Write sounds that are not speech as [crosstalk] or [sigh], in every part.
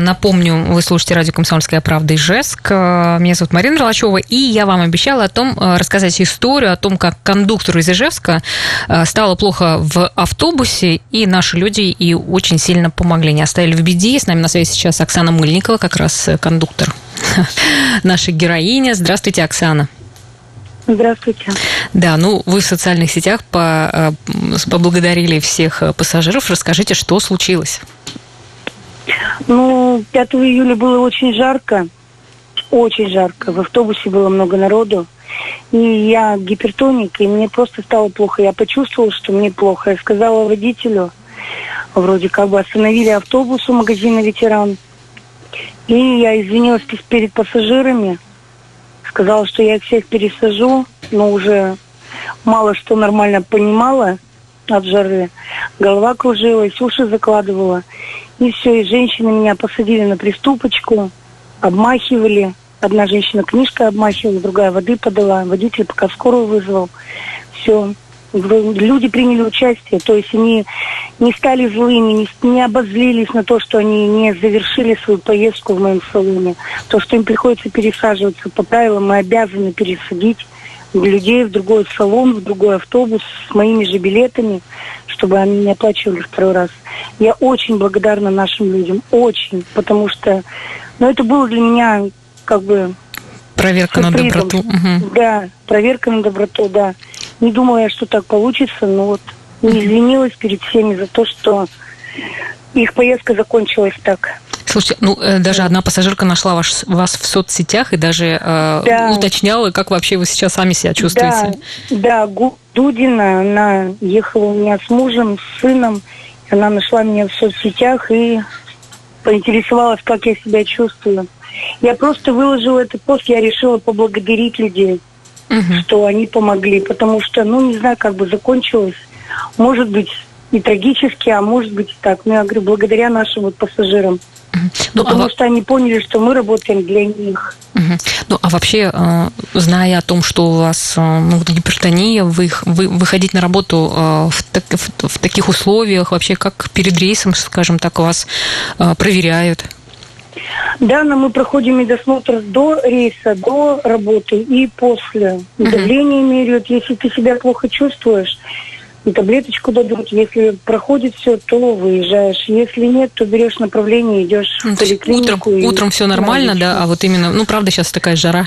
Напомню, вы слушаете радио «Комсомольская правда» Ижевск. Меня зовут Марина Ролачева, и я вам обещала о том, рассказать историю о том, как кондуктору из Ижевска стало плохо в автобусе, и наши люди и очень сильно помогли, не оставили в беде. С нами на связи сейчас Оксана Мыльникова, как раз кондуктор [laughs] наша героиня. Здравствуйте, Оксана. Здравствуйте. Да, ну вы в социальных сетях по, э, поблагодарили всех э, пассажиров. Расскажите, что случилось? Ну, 5 июля было очень жарко. Очень жарко. В автобусе было много народу. И я гипертоник, и мне просто стало плохо. Я почувствовала, что мне плохо. Я сказала водителю, вроде как бы остановили автобус у магазина «Ветеран». И я извинилась перед пассажирами сказала, что я их всех пересажу, но уже мало что нормально понимала от жары. Голова кружилась, уши закладывала. И все, и женщины меня посадили на приступочку, обмахивали. Одна женщина книжкой обмахивала, другая воды подала. Водитель пока скорую вызвал. Все люди приняли участие, то есть они не стали злыми, не, не обозлились на то, что они не завершили свою поездку в моем салоне. То, что им приходится пересаживаться по правилам, мы обязаны пересадить людей в другой салон, в другой автобус с моими же билетами, чтобы они не оплачивали второй раз. Я очень благодарна нашим людям, очень, потому что, ну, это было для меня как бы Проверка на доброту. Угу. Да, проверка на доброту, да. Не думала я, что так получится, но вот не извинилась перед всеми за то, что их поездка закончилась так. Слушайте, ну э, даже одна пассажирка нашла ваш, вас в соцсетях и даже э, да. уточняла, как вообще вы сейчас сами себя чувствуете. Да, да, Дудина, она ехала у меня с мужем, с сыном, она нашла меня в соцсетях и поинтересовалась, как я себя чувствую. Я просто выложила этот пост, я решила поблагодарить людей, угу. что они помогли, потому что, ну, не знаю, как бы закончилось. Может быть, и трагически, а может быть и так. Но я говорю, благодаря нашим вот пассажирам. Ну, Потому а... что они поняли, что мы работаем для них. Угу. Ну, а вообще, э, зная о том, что у вас э, ну, гипертония, вы, вы выходить на работу э, в, так, в, в таких условиях, вообще как перед рейсом, скажем так, вас проверяют? Да, но мы проходим медосмотр до рейса, до работы и после. Давление меряют. Если ты себя плохо чувствуешь, таблеточку дадут. Если проходит все, то выезжаешь. Если нет, то берешь направление, идешь ну, в поликлинику. Утром, утром все нормально, да, а вот именно, ну, правда, сейчас такая жара.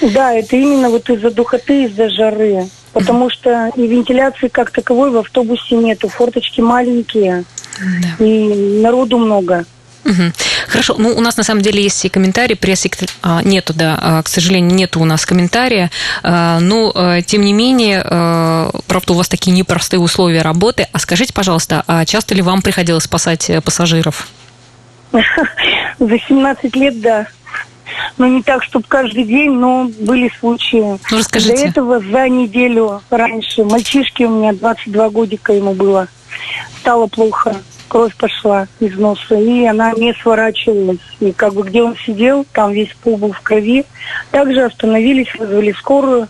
Да, это именно вот из-за духоты, из-за жары. Потому что и вентиляции как таковой в автобусе нету. Форточки маленькие. Да. И народу много. Угу. Хорошо. Ну, у нас на самом деле есть и комментарии. Пресс а, нету, да, а, к сожалению, нету у нас комментария. А, но, тем не менее, правда, у вас такие непростые условия работы. А скажите, пожалуйста, а часто ли вам приходилось спасать э, пассажиров? [laughs] За 17 лет, да. Но не так, чтобы каждый день, но были случаи. Ну, расскажите. До этого за неделю раньше мальчишке у меня 22 годика ему было. Стало плохо кровь пошла из носа, и она не сворачивалась. И как бы где он сидел, там весь пол был в крови. Также остановились, вызвали скорую.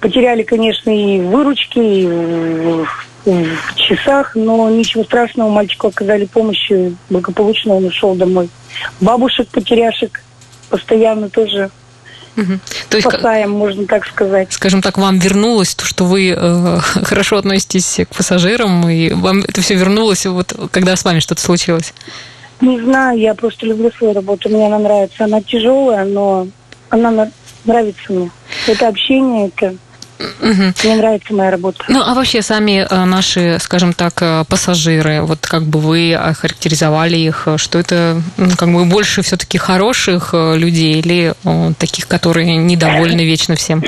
Потеряли, конечно, и выручки, и в, часах, но ничего страшного, мальчику оказали помощь, и благополучно он ушел домой. Бабушек, потеряшек постоянно тоже Угу. То есть, Спасаем, можно так сказать. Скажем так, вам вернулось то, что вы э, [laughs] хорошо относитесь к пассажирам, и вам это все вернулось, вот когда с вами что-то случилось? Не знаю, я просто люблю свою работу, мне она нравится. Она тяжелая, но она нравится мне. Это общение, это Угу. Мне нравится моя работа. Ну, а вообще сами э, наши, скажем так, э, пассажиры, вот как бы вы охарактеризовали их, что это ну, как бы больше все-таки хороших э, людей или таких, которые недовольны вечно всем?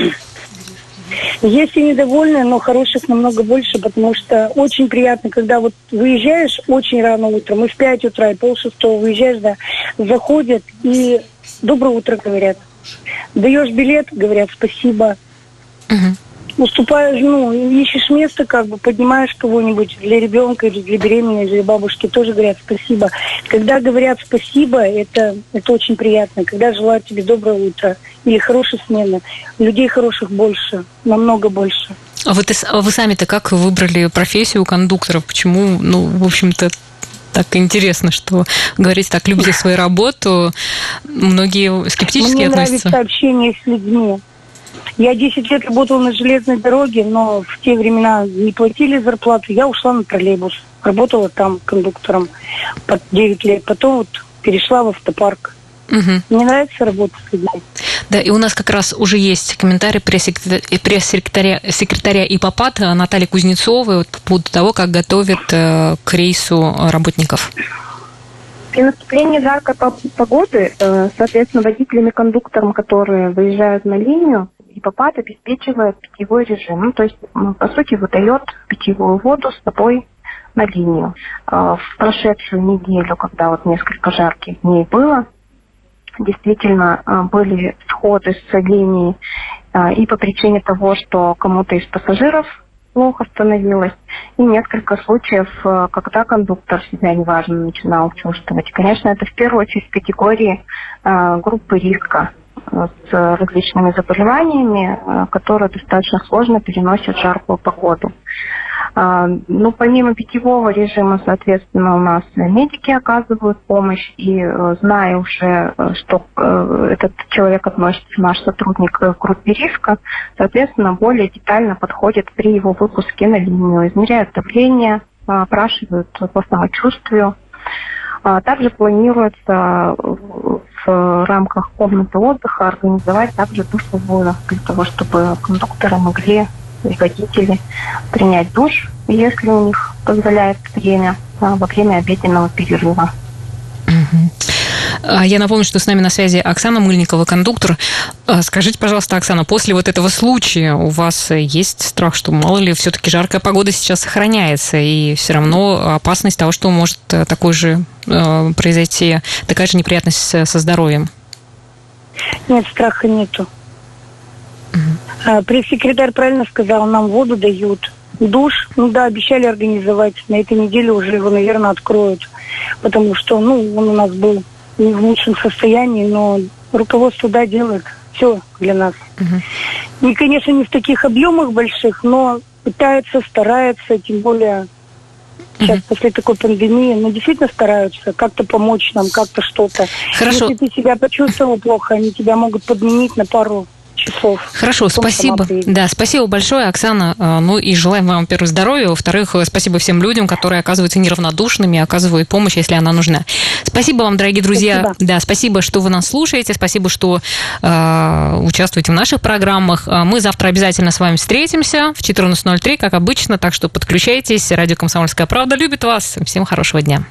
Есть и недовольные, но хороших намного больше, потому что очень приятно, когда вот выезжаешь очень рано утром, и в 5 утра, и пол шестого выезжаешь, да, заходят и доброе утро говорят. Даешь билет, говорят спасибо, Угу. Уступаешь, ну, ищешь место, как бы поднимаешь кого-нибудь для ребенка или для беременной, или для бабушки, тоже говорят спасибо. Когда говорят спасибо, это, это очень приятно. Когда желают тебе доброе утро или хорошей смены, людей хороших больше, намного больше. А вы, а вы сами-то как выбрали профессию кондукторов? Почему, ну, в общем-то, Так интересно, что говорить так, любите свою работу. Многие скептически Мне относятся. нравится общение с людьми. Я 10 лет работала на железной дороге, но в те времена не платили зарплату. Я ушла на троллейбус. Работала там кондуктором под 9 лет. Потом вот перешла в автопарк. Мгм. Мне нравится работать с людьми. Да, и у нас как раз уже есть комментарий пресс-секретаря, секретаря ИПАПАТ Натальи Кузнецовой вот по поводу того, как готовят э, к рейсу работников. При наступлении жаркой по- погоды, э, соответственно, водителям и кондукторам, которые выезжают на линию, ИПАПАТ обеспечивает питьевой режим. Ну, то есть, по сути, выдает питьевую воду с собой на линию. Э, В прошедшую неделю, когда вот несколько жарких дней было, действительно э, были сходы с линии э, и по причине того, что кому-то из пассажиров плохо становилось, и несколько случаев, когда кондуктор себя неважно начинал чувствовать. Конечно, это в первую очередь категории группы риска с различными заболеваниями, э, которые достаточно сложно переносят жаркую погоду. А, Ну, помимо питьевого режима, соответственно, у нас медики оказывают помощь, и э, зная уже, э, что э, этот человек относится, наш сотрудник, э, к группе риска, соответственно, более детально подходит при его выпуске на линию, измеряют давление, э, опрашивают по самочувствию. А Также планируется в в рамках комнаты отдыха организовать также душевую для того, чтобы кондукторы могли и водители принять душ, если у них позволяет время а, во время обеденного перерыва. Мгм. А Я напомню, что с нами на связи Оксана Мыльникова, кондуктор. А, Скажите, пожалуйста, Оксана, после вот этого случая у вас есть страх, что мало ли все-таки жаркая погода сейчас сохраняется, и все равно опасность того, что может э, такой же э, произойти, такая же неприятность со здоровьем? Нет, страха нету. А, Пресс-секретарь правильно сказал, нам воду дают. Душ, ну да, обещали организовать. На этой неделе уже его, наверное, откроют. Потому что, ну, он у нас был не в лучшем состоянии, но руководство, да, делает все для нас. Мгм. Не, конечно, не в таких объемах больших, но пытается, старается, тем более сейчас после такой пандемии, но действительно стараются как-то помочь нам, как-то что-то. Хорошо. Если ты себя почувствовал плохо, они тебя могут подменить на пару часов. Хорошо, спасибо. Да, спасибо большое, Оксана. Э, Ну и желаем вам, во-первых, здоровья, во-вторых, э, спасибо всем людям, которые оказываются неравнодушными, оказывают помощь, если она нужна. Спасибо вам, дорогие друзья. Спасибо. Да, спасибо, что вы нас слушаете, спасибо, что э, участвуете в наших программах. Э, Мы завтра обязательно с вами встретимся в 14.03, как обычно, так что подключайтесь. Радио «Комсомольская правда» любит вас. Всем хорошего дня.